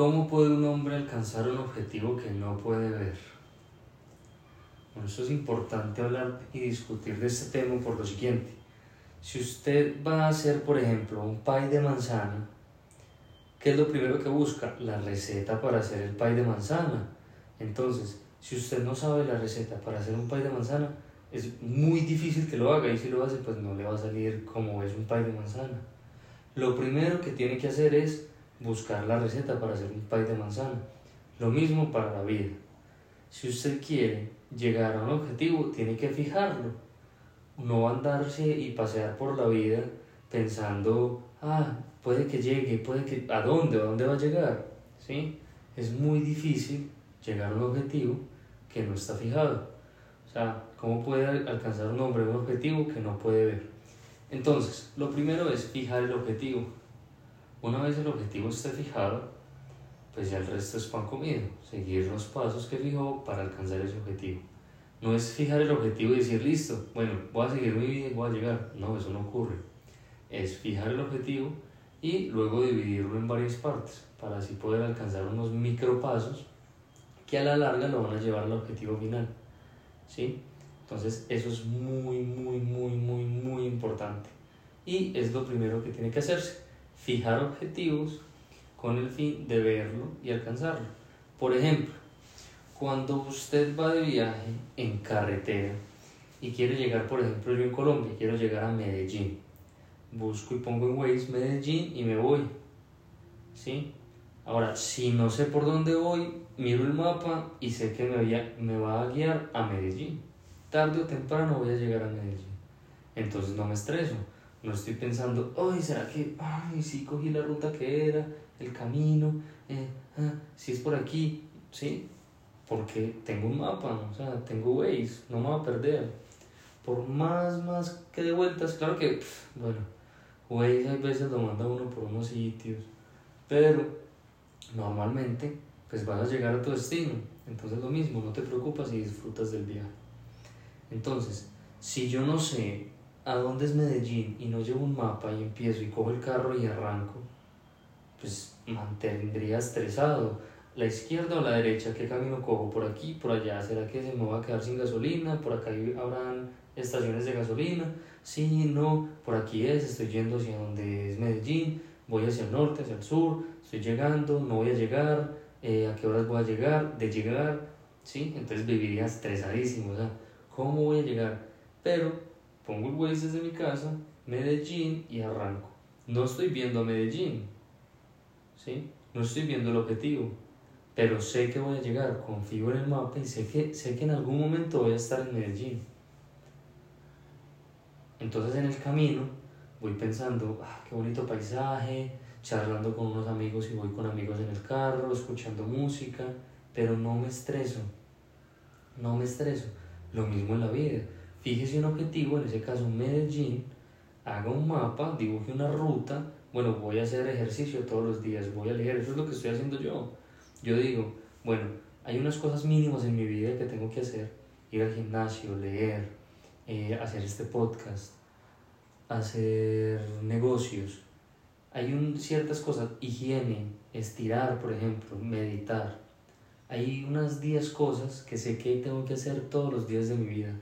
¿Cómo puede un hombre alcanzar un objetivo que no puede ver? Bueno, eso es importante hablar y discutir de este tema por lo siguiente. Si usted va a hacer, por ejemplo, un pie de manzana, ¿qué es lo primero que busca? La receta para hacer el pie de manzana. Entonces, si usted no sabe la receta para hacer un pie de manzana, es muy difícil que lo haga y si lo hace, pues no le va a salir como es un pie de manzana. Lo primero que tiene que hacer es buscar la receta para hacer un pie de manzana. Lo mismo para la vida. Si usted quiere llegar a un objetivo, tiene que fijarlo. No andarse y pasear por la vida pensando, ah, puede que llegue, puede que... ¿A dónde? ¿A dónde va a llegar? ¿Sí? Es muy difícil llegar a un objetivo que no está fijado. O sea, ¿cómo puede alcanzar un hombre un objetivo que no puede ver? Entonces, lo primero es fijar el objetivo. Una vez el objetivo esté fijado, pues ya el resto es pan comido, seguir los pasos que fijó para alcanzar ese objetivo. No es fijar el objetivo y decir, listo, bueno, voy a seguir mi vida y voy a llegar. No, eso no ocurre. Es fijar el objetivo y luego dividirlo en varias partes para así poder alcanzar unos micropasos que a la larga lo van a llevar al objetivo final. ¿Sí? Entonces eso es muy, muy, muy, muy, muy importante. Y es lo primero que tiene que hacerse. Fijar objetivos con el fin de verlo y alcanzarlo. Por ejemplo, cuando usted va de viaje en carretera y quiere llegar, por ejemplo, yo en Colombia, quiero llegar a Medellín, busco y pongo en Waze Medellín y me voy. ¿Sí? Ahora, si no sé por dónde voy, miro el mapa y sé que me, me va a guiar a Medellín. Tarde o temprano voy a llegar a Medellín. Entonces no me estreso. No estoy pensando, ay, ¿será que, ay, sí cogí la ruta que era, el camino, eh, ah, si es por aquí, ¿sí? Porque tengo un mapa, o sea, tengo Waze, no me va a perder. Por más, más que de vueltas, claro que, bueno, Waze hay veces lo manda uno por unos sitios, pero normalmente, pues vas a llegar a tu destino. Entonces lo mismo, no te preocupas y disfrutas del viaje. Entonces, si yo no sé a dónde es Medellín y no llevo un mapa y empiezo y cojo el carro y arranco, pues mantendría estresado. La izquierda o la derecha, ¿qué camino cojo? ¿Por aquí, por allá? ¿Será que se me va a quedar sin gasolina? ¿Por acá habrán estaciones de gasolina? Sí, no, por aquí es, estoy yendo hacia donde es Medellín, voy hacia el norte, hacia el sur, estoy llegando, no voy a llegar, eh, a qué horas voy a llegar, de llegar, ¿sí? Entonces viviría estresadísimo, o sea, ¿cómo voy a llegar? Pero pongo el Waze desde mi casa, Medellín y arranco. No estoy viendo a Medellín, ¿sí? No estoy viendo el objetivo, pero sé que voy a llegar, confío en el mapa y sé que, sé que en algún momento voy a estar en Medellín. Entonces en el camino voy pensando, ah, qué bonito paisaje, charlando con unos amigos y voy con amigos en el carro, escuchando música, pero no me estreso, no me estreso. Lo mismo en la vida. Fíjese un objetivo, en ese caso Medellín, haga un mapa, dibuje una ruta, bueno, voy a hacer ejercicio todos los días, voy a leer, eso es lo que estoy haciendo yo. Yo digo, bueno, hay unas cosas mínimas en mi vida que tengo que hacer, ir al gimnasio, leer, eh, hacer este podcast, hacer negocios. Hay un, ciertas cosas, higiene, estirar, por ejemplo, meditar. Hay unas 10 cosas que sé que tengo que hacer todos los días de mi vida.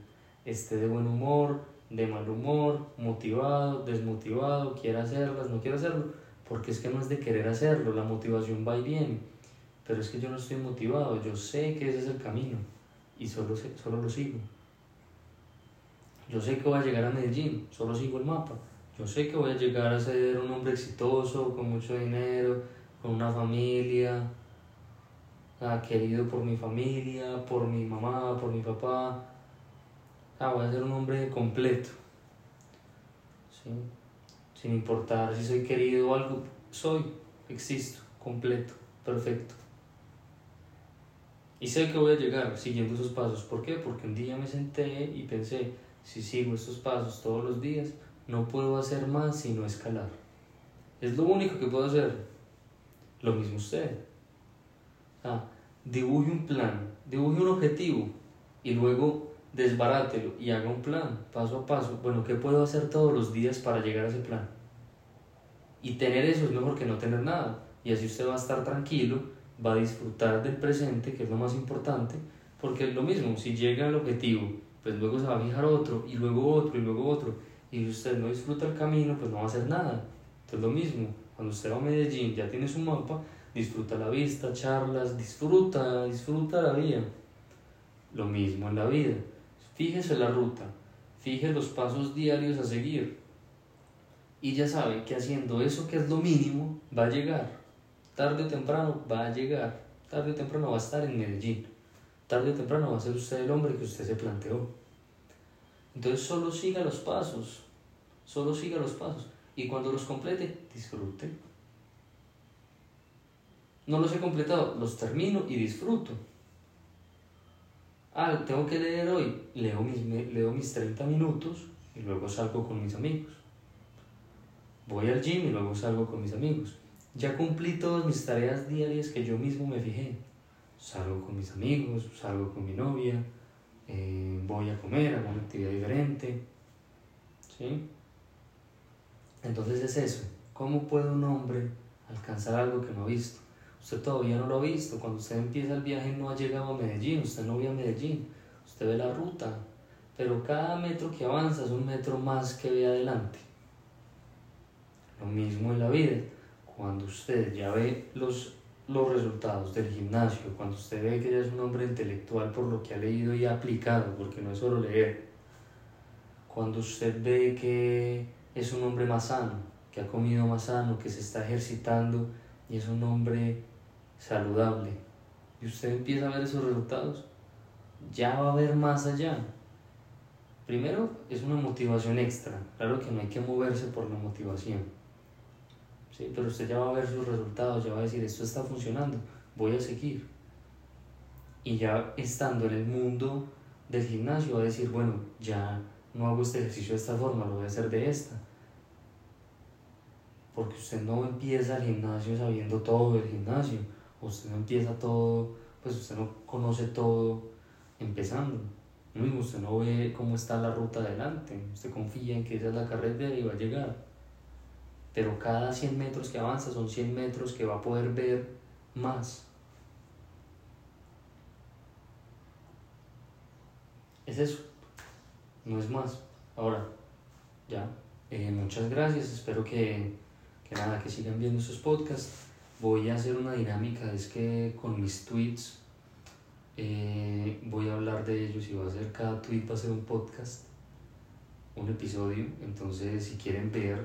Esté de buen humor, de mal humor, motivado, desmotivado, quiero hacerlas, no quiero hacerlo, porque es que no es de querer hacerlo, la motivación va y viene, pero es que yo no estoy motivado, yo sé que ese es el camino y solo, solo lo sigo. Yo sé que voy a llegar a Medellín, solo sigo el mapa. Yo sé que voy a llegar a ser un hombre exitoso, con mucho dinero, con una familia, ah, querido por mi familia, por mi mamá, por mi papá, ah, voy a ser un hombre completo. Sin importar si soy querido o algo, soy, existo, completo, perfecto. Y sé que voy a llegar siguiendo esos pasos. ¿Por qué? Porque un día me senté y pensé, si sigo estos pasos todos los días, no puedo hacer más sino escalar. Es lo único que puedo hacer. Lo mismo usted. Ah, dibuje un plan, dibuje un objetivo y luego desbarátelo y haga un plan, paso a paso. Bueno, ¿qué puedo hacer todos los días para llegar a ese plan? Y tener eso es mejor que no tener nada. y así usted va a estar tranquilo, va a disfrutar del presente, que es lo más importante, porque es lo mismo, si llega al objetivo, pues luego se va a fijar otro, y luego otro, y luego otro, y si usted no disfruta el camino, pues no va a hacer nada. Entonces lo mismo, cuando usted va a Medellín, ya tiene su mapa, disfruta la vista, charlas, disfruta, disfruta la vida. Lo mismo en la vida. Fíjese la ruta, fije los pasos diarios a seguir. Y ya sabe que haciendo eso que es lo mínimo, va a llegar. Tarde o temprano va a llegar. Tarde o temprano va a estar en Medellín. Tarde o temprano va a ser usted el hombre que usted se planteó. Entonces solo siga los pasos. Solo siga los pasos. Y cuando los complete, disfrute. No los he completado, los termino y disfruto. Ah, tengo que leer hoy. Leo mis, leo mis 30 minutos y luego salgo con mis amigos. Voy al gym y luego salgo con mis amigos. Ya cumplí todas mis tareas diarias que yo mismo me fijé. Salgo con mis amigos, salgo con mi novia, eh, voy a comer, hago una actividad diferente. ¿Sí? Entonces es eso. ¿Cómo puede un hombre alcanzar algo que no ha visto? Usted todavía no lo ha visto. Cuando usted empieza el viaje no ha llegado a Medellín. Usted no ve a Medellín. Usted ve la ruta. Pero cada metro que avanza es un metro más que ve adelante. Lo mismo en la vida. Cuando usted ya ve los, los resultados del gimnasio, cuando usted ve que ya es un hombre intelectual por lo que ha leído y ha aplicado, porque no es solo leer. Cuando usted ve que es un hombre más sano, que ha comido más sano, que se está ejercitando y es un hombre saludable. Y usted empieza a ver esos resultados, ya va a ver más allá. Primero es una motivación extra. Claro que no hay que moverse por la motivación. ¿sí? Pero usted ya va a ver sus resultados, ya va a decir, esto está funcionando, voy a seguir. Y ya estando en el mundo del gimnasio va a decir, bueno, ya no hago este ejercicio de esta forma, lo voy a hacer de esta porque usted no empieza el gimnasio sabiendo todo del gimnasio, usted no empieza todo, pues usted no conoce todo empezando. No, usted no ve cómo está la ruta adelante, usted confía en que esa es la carretera y va a llegar. Pero cada 100 metros que avanza son 100 metros que va a poder ver más. Es eso, no es más. Ahora, ya, eh, muchas gracias, espero que que nada, que sigan viendo esos podcasts. Voy a hacer una dinámica, es que con mis tweets eh, voy a hablar de ellos y va a ser cada tweet va a ser un podcast, un episodio. Entonces, si quieren ver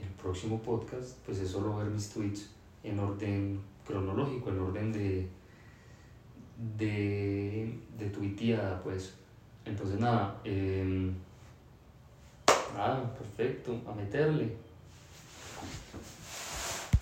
el próximo podcast, pues es solo ver mis tweets en orden cronológico, en orden de, de, de tuiteada, pues. Entonces, nada, eh, nada, perfecto, a meterle.